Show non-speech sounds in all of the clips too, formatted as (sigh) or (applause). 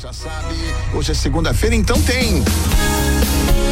já sabe, hoje é segunda-feira, então tem.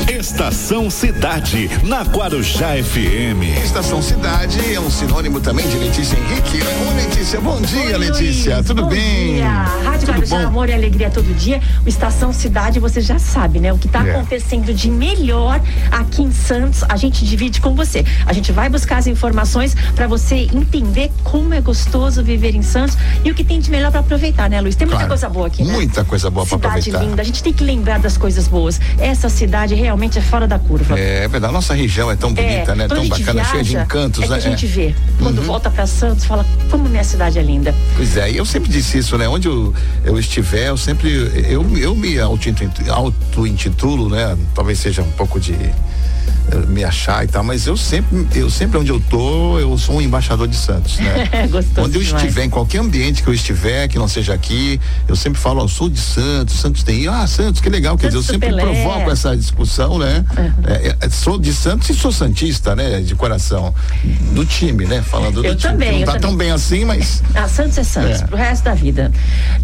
Estação Cidade, na Guarujá FM. Estação Cidade é um sinônimo também de Letícia Henrique. Ô Letícia, bom dia, Oi, Letícia. Luiz, Tudo bom bem? Dia. Rádio Tudo Guarujá, bom? amor e alegria todo dia. O Estação Cidade, você já sabe, né? O que está É. acontecendo de melhor aqui em Santos, a gente divide com você. A gente vai buscar as informações para você entender como é gostoso viver em Santos e o que tem de melhor para aproveitar, né, Luiz? Tem muita Claro, coisa boa aqui, né? Muita coisa boa para Cidade aproveitar. linda, a gente tem que lembrar das coisas boas. Essa cidade realmente é fora da curva. É verdade, nossa região é tão bonita, né? quando a Tão gente bacana, cheia de viaja, encantos, é que né? a gente É. vê. Quando Uhum. volta para Santos, fala como minha cidade é linda. Pois é, e eu sempre disse isso, né? Onde eu, eu estiver, eu sempre. Eu, eu me auto-intitulo, auto-intitulo, né? Talvez seja um pouco de me achar e tal, mas eu sempre, eu sempre onde eu tô, eu sou um embaixador de Santos, né? (laughs) Gostoso Onde eu demais. estiver, em qualquer ambiente que eu estiver, que não seja aqui, eu sempre falo, ó, sou de Santos, Santos tem, ah, Santos, que legal, quer dizer, eu Santos sempre Pelé. provoco essa discussão, né? É, é, sou de Santos e sou Santista, né? De coração. Do time, né? Falando do Eu time. também, Não eu tá também. tão bem assim, mas. Ah, Santos é Santos, É. pro resto da vida.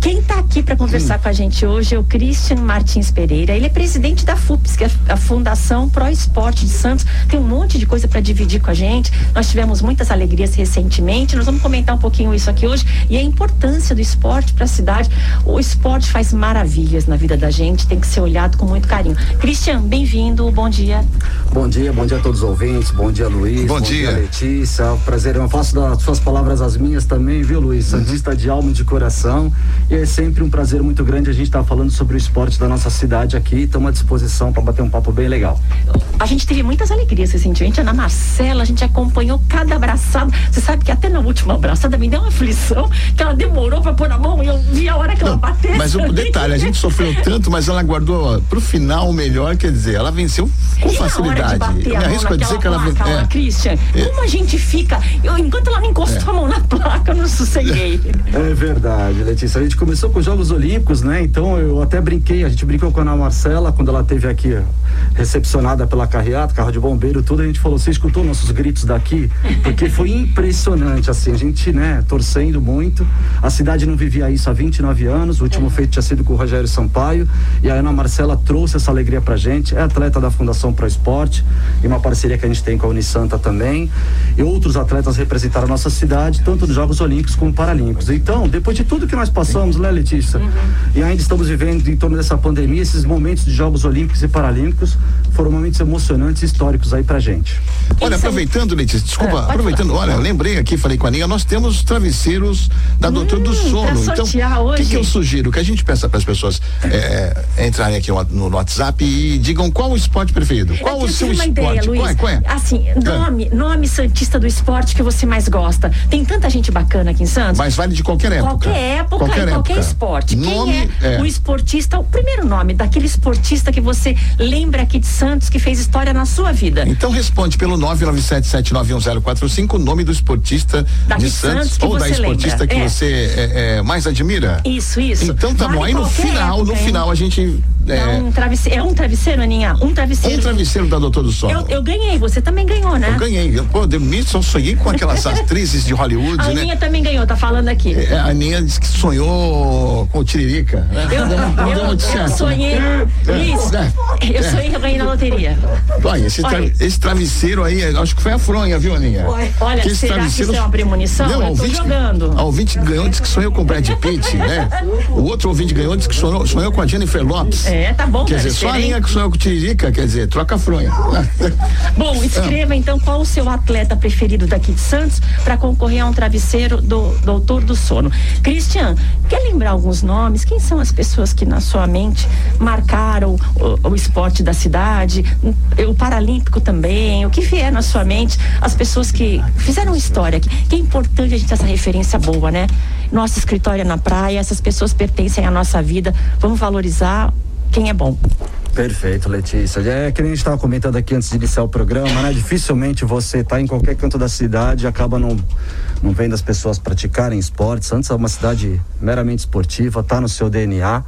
Quem está aqui para conversar com a gente hoje é o Christian Martins Pereira. Ele é presidente da FUPS, que é a Fundação Pro Esporte de Santos. Tem um monte de coisa para dividir com a gente. Nós tivemos muitas alegrias recentemente. Nós vamos comentar um pouquinho isso aqui hoje e a importância do esporte para a cidade. O esporte faz maravilhas na vida da gente, tem que ser olhado com muito carinho. Christian, bem-vindo, bom dia. Bom dia, bom dia a todos os ouvintes, bom dia Luiz, Bom dia. Letícia, é um prazer, eu faço das suas palavras as minhas também, viu Luiz? Uhum. Santista de alma e de coração, e é sempre um prazer muito grande a gente estar falando sobre o esporte da nossa cidade aqui, estamos à disposição para bater um papo bem legal. A gente teve muitas alegrias recentemente. Ana Marcela, a gente acompanhou cada abraçada. Você sabe que até na última abraçada me deu uma aflição que ela demorou pra pôr a mão e eu vi a hora que ela Não, bateu. mas o (laughs) detalhe, a gente sofreu tanto, mas ela guardou ó, pro final o melhor, quer dizer, ela venceu com E na hora de facilidade. bater Eu a me arrisco a naquela dizer que ela lá, é. Christian, como a gente fica... Eu, enquanto ela não encostou a mão na placa, eu não sosseguei. (laughs) É verdade, Letícia. A gente começou com os Jogos Olímpicos, né? Então eu até brinquei, a gente brincou com a Ana Marcela quando ela teve aqui recepcionada pela carreata, carro de bombeiro, tudo. A gente falou: você escutou nossos gritos daqui? Porque foi impressionante, assim, a gente, né, torcendo muito. A cidade não vivia isso há 29 anos. O último feito tinha sido com o Rogério Sampaio. E a Ana Marcela trouxe essa alegria pra gente. É atleta da Fundação Pro Esporte e uma parceria que a gente tem com a Unisanta também. E outros atletas representaram a nossa cidade, tanto nos Jogos Olímpicos como Paralímpicos. Então, depois de tudo que nós passamos, né, Letícia? E ainda estamos vivendo em torno dessa pandemia, esses momentos de Jogos Olímpicos e Paralímpicos foram momentos emocionantes e históricos aí pra gente. Olha, Isso é- aproveitando, Letícia, desculpa, É, aproveitando, falar. olha, lembrei aqui, falei com a Aninha, nós temos travesseiros da Doutor do Hum, Sono. Então, o que, que eu sugiro? Que a gente peça para as pessoas é, entrarem aqui no, no WhatsApp e digam qual o esporte preferido. Qual É que o eu seu esporte? ideia, Luiz. qual é? Qual é? Assim, nome, nome santista do esporte que você mais gosta. Tem tanta gente bacana aqui em Santos. Mas vale de qualquer época. Qualquer época Qualquer qualquer época. esporte. Nome, Quem é, é. o esportista, o primeiro nome daquele esportista que você lembra aqui de Santos que fez história na sua vida? Então responde pelo 997791045 o nome do esportista de Santos, Santos ou da esportista lembra. que É. você é, é, mais admira. Isso, isso. Então tá Vale bom. Aí no final, no época, hein? final a gente é, um travesseiro, é um travesseiro, Aninha? Um travesseiro. um travesseiro da Doutor do Sono. Eu, eu ganhei, você também ganhou, né? Eu ganhei. Eu, pô, mim só sonhei com aquelas (laughs) atrizes de Hollywood, A né? Aninha também ganhou, tá falando aqui. É, A Aninha disse que sonhou com o Tiririca. né? Eu, Não eu- eu certo. sonhei. Luiz, É, eu sonhei que eu ganhei na loteria. Olha, esse, tra- esse travesseiro aí, eu acho que foi a fronha, viu, Aninha? Olha, Que será que travesseiro- isso é uma premonição? Não, eu a tô ouvinte, jogando. A ouvinte que ganhou disse que sonhou com o Brad Pitt, né? O outro ouvinte ganhou disse que sonhou, sonhou com a Jennifer Lopes. É, tá bom, Quer dizer, só a? Aninha que sonhou com Tiririca, quer dizer, troca a fronha. (laughs) Bom, escreva então qual o seu atleta preferido daqui de Santos para concorrer a um travesseiro do Doutor do Sono. Cristian, quer lembrar alguns nomes? Quem são as pessoas que na sua mente marcaram o, o esporte da cidade, o Paralímpico também, o que vier na sua mente, as pessoas que fizeram história, que, que é importante a gente ter essa referência boa, né? Nosso escritório é na praia, essas pessoas pertencem à nossa vida, vamos valorizar quem é bom. Perfeito, Letícia. É que nem a gente estava comentando aqui antes de iniciar o programa, né? Dificilmente você tá em qualquer canto da cidade e acaba não, não vendo as pessoas praticarem esportes. Santos é uma cidade meramente esportiva, tá no seu DNA.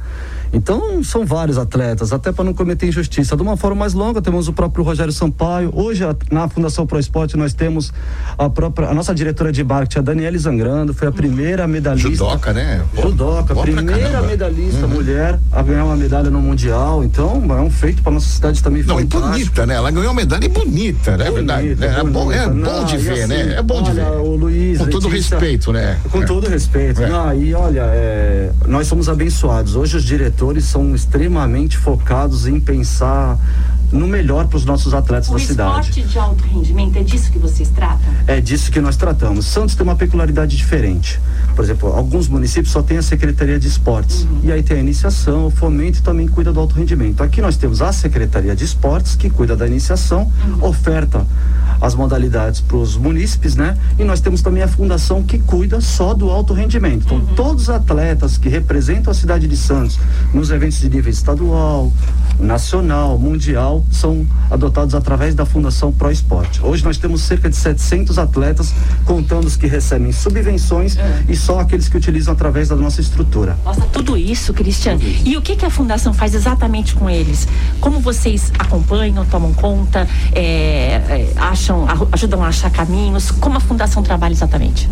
Então, são vários atletas, até para não cometer injustiça. De uma forma mais longa, temos o próprio Rogério Sampaio. Hoje, na Fundação Pro Esporte, nós temos a própria, a nossa diretora de marketing, a Daniele Zangrando, foi a primeira medalhista. Judoca, né? Judoca, primeira medalhista uhum. mulher a ganhar uma medalha no Mundial. Então, é um feito para nossa cidade também. Não, fantástico. e bonita, né? Ela ganhou uma medalha bonita, né? Bonita, verdade. Né? É, bom, é bom de ver, assim, né? É bom de ver. O Luiz, com Letícia, todo respeito, né? Com é. todo respeito. É. Não, e olha, é, nós somos abençoados. Hoje os diretores são extremamente focados em pensar no melhor para os nossos atletas o da cidade. O esporte de alto rendimento é disso que vocês tratam? É disso que nós tratamos. Santos tem uma peculiaridade diferente. Por exemplo, alguns municípios só tem a Secretaria de Esportes. Uhum. E aí tem a iniciação, o fomento e também cuida do alto rendimento. Aqui nós temos a Secretaria de Esportes, que cuida da iniciação, uhum. oferta as modalidades para os munícipes, né? E nós temos também a fundação que cuida só do alto rendimento. Então, uhum. todos os atletas que representam a cidade de Santos nos eventos de nível estadual, nacional, mundial, são adotados através da Fundação Pro Esporte. Hoje nós temos cerca de 700 atletas, contando os que recebem subvenções é. e só aqueles que utilizam através da nossa estrutura. Nossa, tudo isso, Cristiano. E o que, que a Fundação faz exatamente com eles? Como vocês acompanham, tomam conta, é, é, acham, ajudam a achar caminhos? Como a Fundação trabalha exatamente?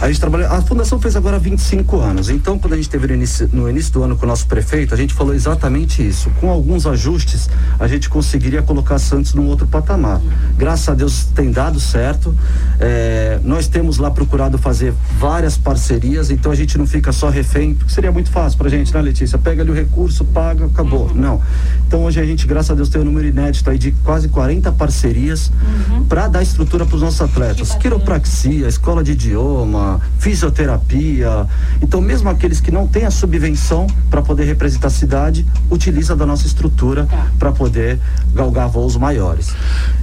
A gente trabalha. A Fundação fez agora 25 anos. Então, quando a gente teve no início, no início do ano com o nosso prefeito, a gente falou exatamente isso. Com alguns ajustes, a gente conseguiria colocar Santos num outro patamar. Graças a Deus tem dado certo. É, nós temos lá procurado fazer várias parcerias, então a gente não fica só refém, porque seria muito fácil pra gente, né, Letícia? Pega ali o recurso, paga, acabou. Uhum. Não. Então hoje a gente, graças a Deus, tem um número inédito aí de quase 40 parcerias uhum. Para dar estrutura para os nossos atletas. Quiropraxia, escola de idioma, fisioterapia. Então, mesmo aqueles que não têm a subvenção para poder representar a cidade, utiliza da nossa estrutura tá. para poder galgar voos maiores.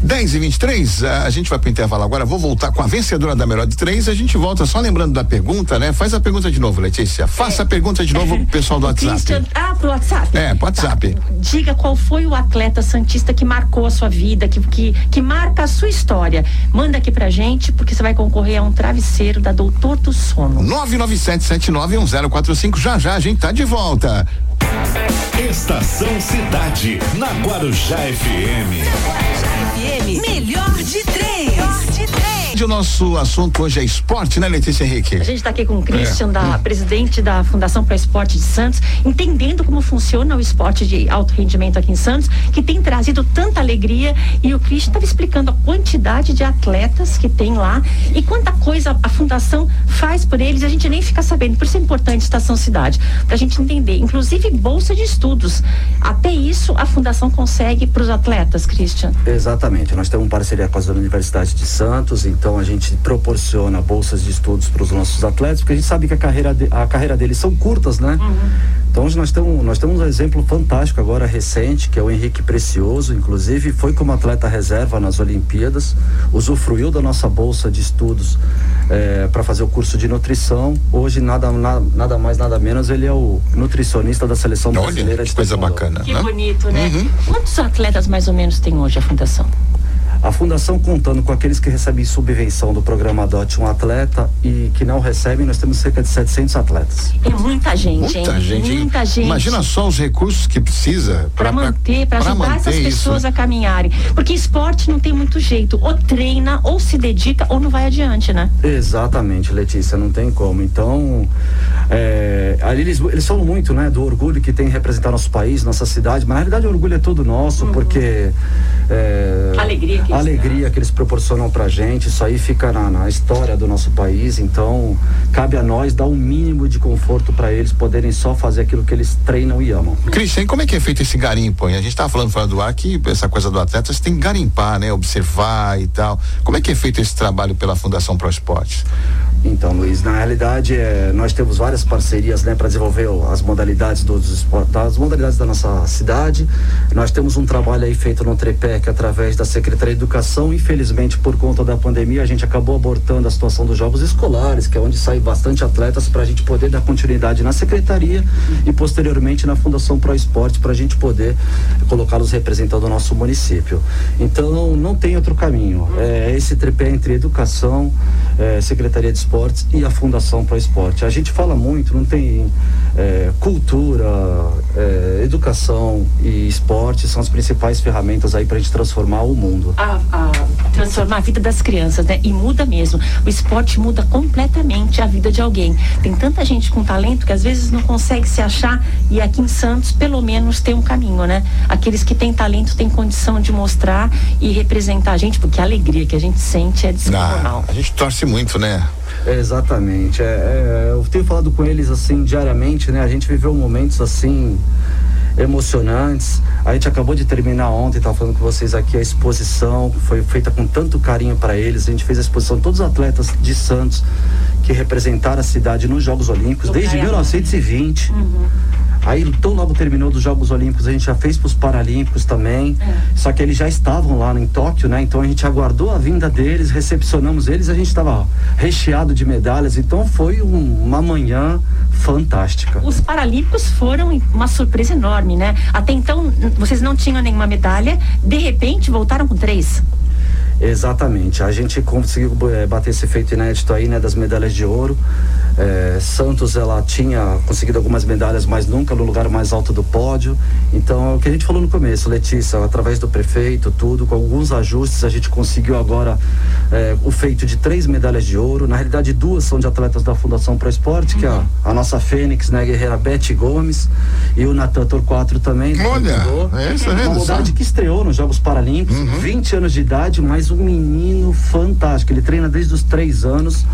10 e 23, a gente vai para o intervalo agora. Vou voltar com a vencedora da melhor de três. A gente volta só lembrando da pergunta, né? Faz a pergunta de novo, Letícia. Faça é. a pergunta de novo pro pessoal do (laughs) WhatsApp. Christian, ah, pro WhatsApp. É, pro WhatsApp. Tá. Diga qual foi o atleta santista que marcou a sua vida, que, que, que marca a sua história. Manda aqui pra gente, porque você vai concorrer a um travesseiro da Doutor do Sono. 997791045. Já já a gente tá de volta. Estação Cidade, na Guarujá FM. Guarujá FM, melhor de três. O nosso assunto hoje é esporte, né, Letícia Henrique? A gente está aqui com o Christian, é. da, presidente da Fundação para Esporte de Santos, entendendo como funciona o esporte de alto rendimento aqui em Santos, que tem trazido tanta alegria. E o Christian estava explicando a quantidade de atletas que tem lá e quanta coisa a Fundação faz por eles. A gente nem fica sabendo. Por isso é importante Estação Cidade, para a gente entender. Inclusive, bolsa de estudos. Até isso a Fundação consegue para os atletas, Christian. Exatamente. Nós temos parceria com a Universidade de Santos, então então a gente proporciona bolsas de estudos para os nossos atletas, porque a gente sabe que a carreira, de, a carreira deles são curtas, né? Uhum. Então hoje nós temos, nós temos um exemplo fantástico agora recente, que é o Henrique Precioso, inclusive foi como atleta reserva nas Olimpíadas, usufruiu da nossa bolsa de estudos é, para fazer o curso de nutrição. Hoje nada, nada, nada mais, nada menos, ele é o nutricionista da seleção Olha, brasileira de coisa bacana. Que né? bonito, né? Uhum. Quantos atletas mais ou menos tem hoje a fundação? A fundação contando com aqueles que recebem subvenção do programa Adote um Atleta e que não recebem, nós temos cerca de 700 atletas. É muita gente, muita hein? gente. Muita gente. Imagina só os recursos que precisa para manter, para ajudar essas pessoas isso. a caminharem. Porque esporte não tem muito jeito. Ou treina, ou se dedica, ou não vai adiante, né? Exatamente, Letícia, não tem como. Então, é, eles, eles falam muito, né, do orgulho que tem representar nosso país, nossa cidade, mas na realidade o orgulho é todo nosso, uhum. porque. É, alegria que a alegria que eles proporcionam pra gente, isso aí fica na, na, história do nosso país, então cabe a nós dar o um mínimo de conforto para eles poderem só fazer aquilo que eles treinam e amam. Cristian, como é que é feito esse garimpo? A gente tava falando fora do ar que essa coisa do atleta você tem que garimpar, né? Observar e tal. Como é que é feito esse trabalho pela Fundação Pro Esporte? Então, Luiz, na realidade, é, nós temos várias parcerias né, para desenvolver as modalidades dos das modalidades da nossa cidade. Nós temos um trabalho aí feito no Trepec através da Secretaria de Educação. Infelizmente, por conta da pandemia, a gente acabou abortando a situação dos jogos escolares, que é onde sai bastante atletas para a gente poder dar continuidade na secretaria e posteriormente na Fundação Pro Esporte para a gente poder colocá-los representando o nosso município. Então, não tem outro caminho. É esse tripé entre educação, é, Secretaria de Esportes e a Fundação Pro Esporte. A gente fala muito, não tem é, cultura, é, educação e esporte são as principais ferramentas aí para a gente transformar o mundo. A, a transformar a vida das crianças, né? E muda mesmo. O esporte muda completamente a vida de alguém. Tem tanta gente com talento que às vezes não consegue se achar e aqui em Santos pelo menos tem um caminho, né? Aqueles que têm talento têm condição de mostrar e representar a gente, porque a alegria que a gente sente é descomunal. Ah, a gente torce muito, né? É, exatamente. É, é, eu tenho falado com eles assim diariamente, né? A gente viveu momentos assim emocionantes. A gente acabou de terminar ontem, estava falando com vocês aqui a exposição, foi feita com tanto carinho para eles. A gente fez a exposição todos os atletas de Santos que representaram a cidade nos Jogos Olímpicos No desde Caiamã. 1920. Aí, tão logo terminou dos Jogos Olímpicos, a gente já fez para os Paralímpicos também. Só que eles já estavam lá em Tóquio, né? Então a gente aguardou a vinda deles, recepcionamos eles, a gente estava recheado de medalhas. Então foi um- uma manhã fantástica. Os Paralímpicos foram uma surpresa enorme, né? Até então, vocês não tinham nenhuma medalha, de repente voltaram com três. Exatamente. A gente conseguiu eh, bater esse feito inédito aí, né, das medalhas de ouro. Eh, Santos, ela tinha conseguido algumas medalhas, mas nunca no lugar mais alto do pódio. Então, é o que a gente falou no começo, Letícia, através do prefeito, tudo, com alguns ajustes, a gente conseguiu agora eh, o feito de três medalhas de ouro. Na realidade, duas são de atletas da Fundação Pro Esporte, que é a, a nossa Fênix, né, guerreira Beth Gomes, e o Natan Torquato também. Olha, é vendo Uma modalidade que estreou nos Jogos Paralímpicos, Uhum. 20 anos de idade, mas um menino fantástico. Ele treina desde os três anos,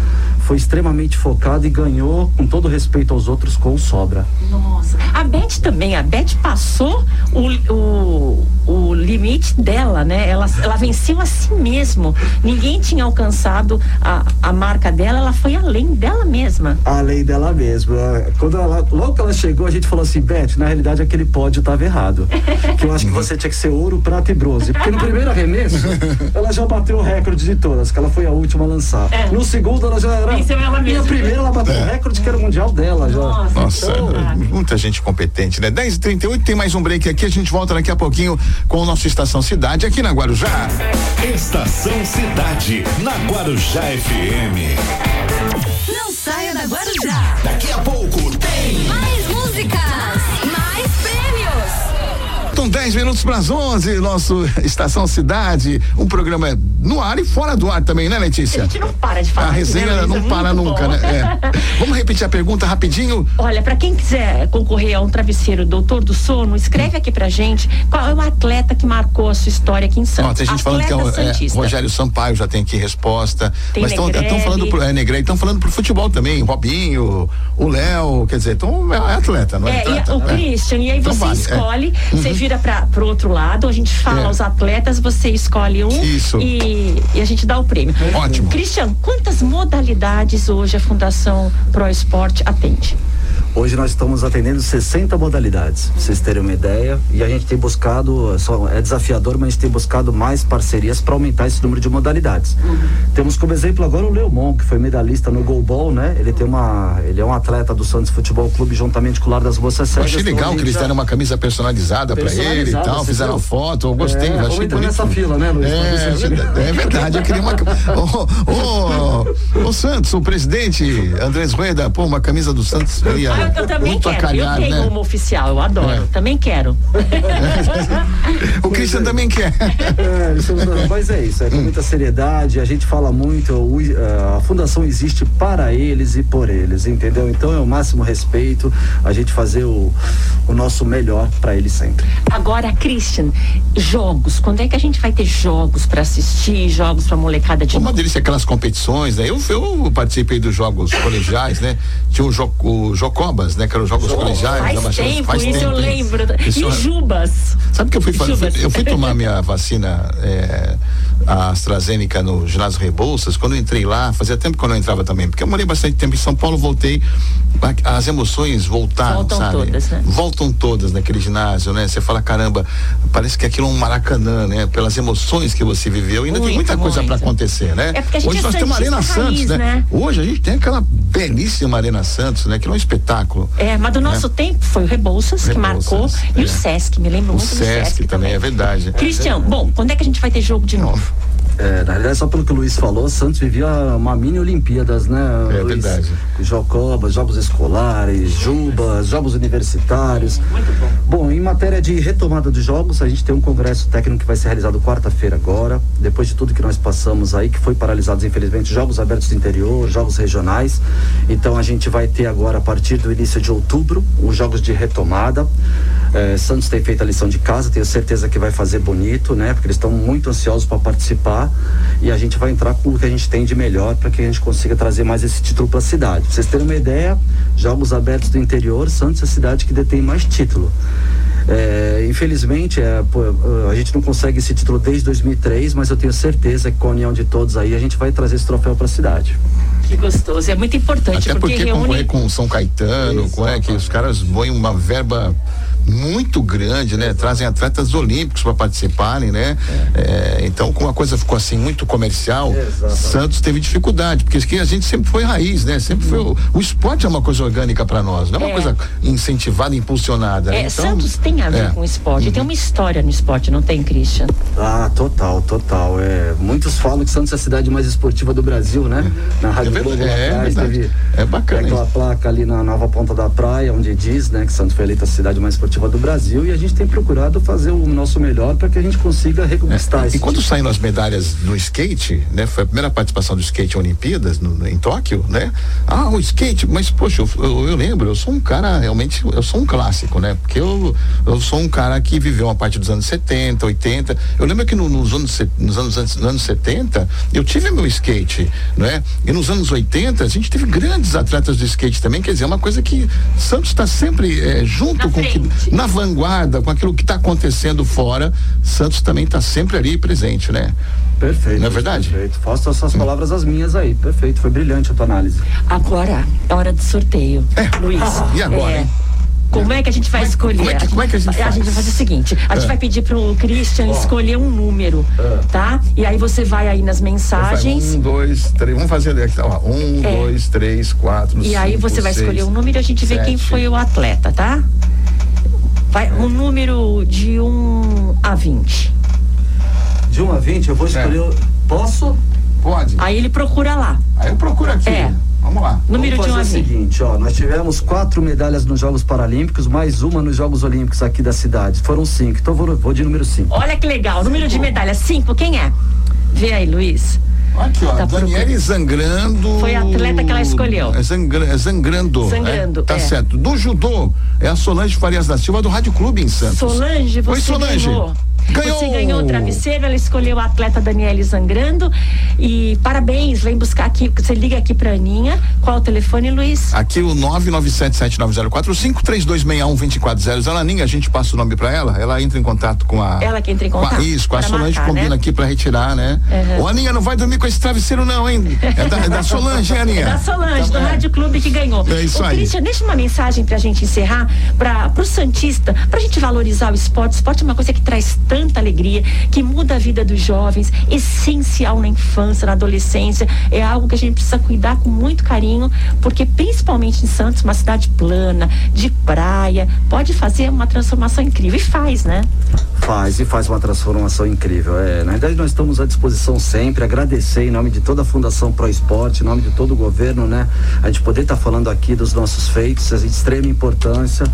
foi extremamente focado e ganhou, com todo respeito aos outros, com sobra. Nossa. A Beth também, a Beth passou o, o, o limite dela, né? Ela, ela venceu a si mesmo. Ninguém tinha alcançado a, a marca dela, ela foi além dela mesma. Além dela mesma. Quando ela, logo que ela chegou, a gente falou assim, Beth, na realidade aquele pódio estava errado. Que eu acho que você tinha que ser ouro, prata e bronze. Porque no primeiro arremesso, (laughs) ela já bateu o recorde de todas, que ela foi a última a lançar. É. No segundo, ela já era. Venceu ela E a primeira, ela bateu o recorde que era o mundial dela já. Nossa, Nossa, então, muita gente competente, né? 10h38, tem mais um break aqui. A gente volta daqui a pouquinho com o nosso Estação Cidade aqui na Guarujá. Estação Cidade, na Guarujá FM. Não saia da Guarujá. Daqui a pouco tem. Mais músicas, mais prêmios. Faltam 10 minutos para as 11, nosso Estação Cidade. Um programa no ar e fora do ar também, né, A Letícia? gente não para de falar. A resenha né, não para nunca, bom. né? É. (laughs) Vamos repetir a pergunta rapidinho. Olha, para quem quiser concorrer a um travesseiro Doutor do Sono, escreve aqui pra gente qual é o atleta que marcou a sua história aqui em Santos. tem gente falando que é, o- Atleta é, Santista. Rogério Sampaio já tem aqui resposta. Tem mas estão falando pro é, Negrelli, estão falando pro futebol também, Robinho, o Léo, quer dizer, então é atleta, não é, É, e atleta? o É. Christian, e aí Então você vale, é. escolhe, você vira para pro outro lado, a gente fala É. os atletas, você escolhe um Isso. E, e a gente dá o prêmio. Ótimo. Christian, quantas modalidades hoje a Fundação Pro Esporte atende? Hoje nós estamos atendendo 60 modalidades, pra vocês terem uma ideia. E a gente tem buscado, só- é desafiador, mas a gente tem buscado mais parcerias para aumentar esse número de modalidades. Temos como exemplo agora o Leomon, que foi medalhista no Goalball, né? Ele tem uma, ele é um atleta do Santos Futebol Clube juntamente com o Lar das Moças Cegas. achei então legal a que eles deram uma camisa personalizada pra ele e tal, fizeram viu? foto, eu gostei, É, achei bonito. nessa fila, né, Luiz? É, é verdade, eu queria uma. Ô, (laughs) ô, ô, ô, Santos, o presidente Andrés Rueda, pô, uma camisa do Santos ia Ah, eu, eu também muito quero, acalhar, eu tenho né? uma oficial, eu adoro, É. também quero. (laughs) O Christian também quer. É, mas é isso, é com muita seriedade, a gente fala muito, o- a fundação existe para eles e por eles, entendeu? Então é o máximo respeito, a gente fazer o, o nosso melhor para eles sempre. Agora, Christian, jogos, quando é que a gente vai ter jogos para assistir, jogos para molecada de Uma novo? delícia aquelas competições, né? Eu, eu participei dos jogos colegiais, né? Tinha o, jo, o Jocobas, né? Que eram os jogos colegiais. da Faz Baixada- tempo, faz isso eu tempo, lembro. Isso E é- Jubas? Sabe que eu fui, fa- Chuvas. fui- eu fui tomar minha vacina, é, a AstraZeneca no ginásio Rebouças, quando eu entrei lá, fazia tempo que eu não entrava também, porque eu morei bastante tempo em São Paulo, voltei, as emoções voltaram, Voltam sabe? todas, né? Voltam todas naquele ginásio, né? Você fala, caramba, parece que aquilo é um maracanã, né? Pelas emoções que você viveu, ainda tem Muito, muita coisa para acontecer, né? É porque a gente Hoje é nós temos a Arena Santos, raiz, né? né? Hoje a gente tem aquela belíssima Arena Santos, né? Que é um espetáculo. É, mas do nosso tempo foi o Rebouças, que Rebouças, marcou e é. o Sesc, me lembro O muito do Sesc Sesc também, é verdade. Cristian, bom, quando é que a gente vai ter jogo de novo? É, na realidade, só pelo que o Luiz falou, Santos vivia uma mini Olimpíadas, né? É Luiz? verdade. Jocobas, jogos escolares, Jubas, jogos universitários. bom. em matéria de retomada dos jogos, a gente tem um congresso técnico que vai ser realizado quarta-feira agora, depois de tudo que nós passamos aí, que foi paralisados, infelizmente, jogos abertos do interior, jogos regionais. Então a gente vai ter agora, a partir do início de outubro, os jogos de retomada. É, Santos tem feito a lição de casa, tenho certeza que vai fazer bonito, né? Porque eles estão muito ansiosos para participar e a gente vai entrar com o que a gente tem de melhor para que a gente consiga trazer mais esse título para a cidade. Pra vocês terem uma ideia, Jogos Abertos do Interior, Santos é a cidade que detém mais título. É, infelizmente, é, pô, a gente não consegue esse título desde 2003, mas eu tenho certeza que com a união de todos aí a gente vai trazer esse troféu para a cidade. Que gostoso, é muito importante Até porque, porque concorrer reúne com São Caetano, com, é, que os caras põem uma verba muito grande, né? Trazem atletas olímpicos para participarem, né? É, então, como a coisa ficou assim muito comercial, Exatamente. Santos teve dificuldade, porque aqui a gente sempre foi raiz, né? Sempre foi o, o esporte é uma coisa orgânica para nós, não é uma É. coisa incentivada, impulsionada. É, então, Santos tem a ver é. com o esporte, tem uma história no esporte, não tem, Christian? Ah, total, total. É, muitos falam que Santos é a cidade mais esportiva do Brasil, né? Na Rádio É Globo é atrás verdade. teve É bacana aquela isso. placa ali na nova ponta da praia, onde diz, né, que Santos foi eleita a cidade mais esportiva do Brasil e a gente tem procurado fazer o nosso melhor para que a gente consiga reconquistar esse É. E quando título. saíram as medalhas no skate, né? Foi a primeira participação do skate em Olimpíadas no- no- em Tóquio, né? Ah, o skate, mas poxa, eu, eu- eu lembro, eu sou um cara realmente, eu sou um clássico, né? Porque eu, eu sou um cara que viveu uma parte dos anos 70, 80. Eu lembro que no- nos anos nos anos, nos anos 70 eu tive meu skate, né? E nos anos 80 a gente teve grandes atletas do skate também, quer dizer, é uma coisa que Santos está sempre eh, junto Na com o que frente. Na vanguarda, com aquilo que está acontecendo fora, Santos também está sempre ali presente, né? Perfeito. Não é verdade? Perfeito. Faço as suas palavras as minhas aí. Perfeito. Foi brilhante a tua análise. Agora é hora do sorteio. Luiz. E agora, é? Como é que a gente vai escolher? como é que- como é que a gente faz? vai fazer o seguinte: a gente É. vai pedir pro Christian escolher um número, tá? E aí você vai aí nas mensagens. Um, dois, três. Vamos fazer aqui, ó. Um, É. dois, três, quatro. E aí cinco, você vai seis, escolher um número e a gente vê quem foi o atleta, tá? Vai, um número de 1 a 20. De 1 a 20, eu vou escolher. o- Posso? Pode. Aí ele procura lá. Aí eu procuro aqui. É. Vamos lá. Número Vamos de 1 a fazer 20. o seguinte, ó, nós tivemos quatro medalhas nos Jogos Paralímpicos, mais uma nos Jogos Olímpicos aqui da cidade. Foram cinco, então vou, vou de número cinco. Olha que legal. Número de medalha 5, quem é? Vê aí, Luiz. Aqui, ó. Tá Daniele Zangrando. Foi a atleta que ela escolheu. É, zangra, é zangrando. Zangrando, é? Tá é. certo. Do judô, é a Solange Farias da Silva do Rádio Clube em Santos. Solange, você Oi, Solange. ganhou. Ganhou! Você ganhou o travesseiro, ela escolheu a atleta Daniele Zangrando. E parabéns, vem buscar aqui, você liga aqui pra Aninha. Qual o telefone, Luiz? Aqui o 9977904 3261-2400. Aninha, a gente passa o nome pra ela, ela entra em contato com a. Ela que entra em com a- contato isso, com a Solange marcar, combina né? aqui pra retirar, né? Uhum. Ô, Aninha, não vai dormir com esse travesseiro, não, hein? É da, é da Solange, hein, Aninha? É da Solange, do É. Rádio Clube que ganhou. É isso Ô, aí. Christian, deixa uma mensagem pra gente encerrar, para pro Santista, pra gente valorizar o esporte. O esporte é uma coisa que traz tanta alegria, que muda a vida dos jovens, essencial na infância, na adolescência. É algo que a gente precisa cuidar com muito carinho, porque principalmente em Santos, uma cidade plana, de praia, pode fazer uma transformação incrível. E faz, né? Faz e faz uma transformação incrível. É, na verdade, nós estamos à disposição sempre. Agradecer em nome de toda a Fundação Pro Esporte, em nome de todo o governo, né? A gente poder estar falando aqui dos nossos feitos, é de extrema importância.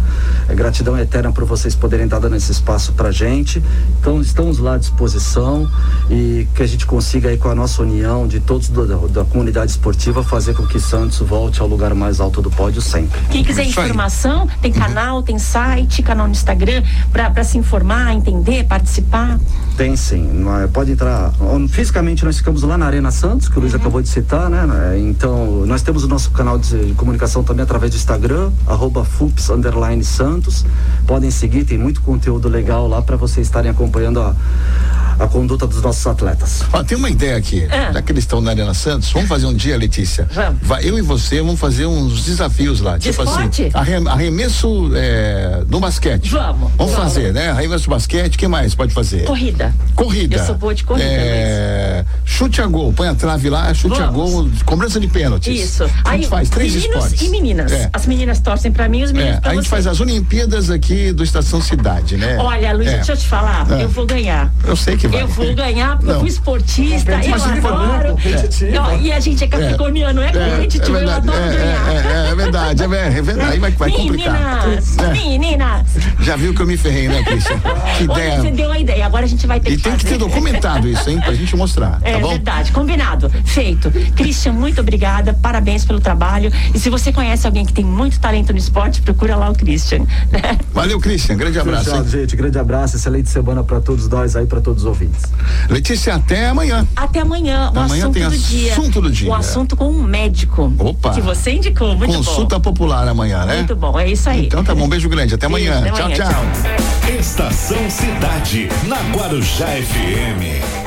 É, gratidão eterna por vocês poderem estar dando esse espaço pra gente. Então, estamos lá à disposição e que a gente consiga aí com a nossa união de todos do- da, da comunidade esportiva fazer com que Santos volte ao lugar mais alto do pódio sempre. Quem quiser informação, tem canal, tem site, canal no Instagram, para se informar, entender, participar. Tem sim, Mas pode entrar. Fisicamente nós ficamos lá na Arena Santos, que o Luiz acabou de citar, né? É, Então, nós temos o nosso canal de, comunicação também através do Instagram, arroba FUPS Santos. Podem seguir, tem muito conteúdo legal lá para vocês estarem acompanhando a, a conduta dos nossos atletas. Ó, tem uma ideia aqui. Ah. Já que eles estão na Arena Santos, vamos fazer um dia, Letícia. Vamos. Vai, eu e você vamos fazer uns desafios lá. De tipo esporte? assim, arrem- arremesso é, no basquete. Vamos, Vamos vamos. fazer, né? Arremesso basquete, o que mais pode fazer? Corrida. Corrida. Eu sou boa de corrida, é, chute a gol, põe a trave lá, chute a Vamos. gol, cobrança de pênaltis. Isso. A gente faz três meninos esportes. e meninas. É. As meninas torcem pra mim, os meninos É, pra a gente você. faz as Olimpíadas aqui do Estação Cidade, né? Olha, Luiz, É. deixa eu te falar, É. eu vou ganhar. Eu sei que vai. Eu vou ganhar porque eu fui esportista, eu adoro. Ó, E a gente é capricorniano, é, competitivo, eu adoro é, ganhar. é, é, é verdade, é, ver- é verdade. Aí vai, vai complicar. Meninas, É. meninas. Já viu que eu me ferrei, né, Cristian? Que Olha, você ideia. deu a ideia, agora a gente vai ter E que tem que ter documentado isso, hein, pra gente mostrar, É tá bom? verdade, combinado. Feito. Christian, muito obrigada, parabéns pelo trabalho. E se você conhece alguém que tem muito talento no esporte, procura lá o Christian. né? Valeu, Cristian. Grande abraço. Fechado, hein? gente. Grande abraço, excelente semana pra todos nós aí, pra todos os ouvintes. Letícia, até amanhã. Até amanhã, o Amanhã assunto tem do dia. assunto do dia. O assunto com um médico. Opa. Que você indicou, muito Consulta popular amanhã, né? bom. Muito bom, é isso aí. Então tá bom, beijo grande. Até amanhã. Beijo, até tchau, amanhã, tchau. Estação Cidade, na Guarujá FM.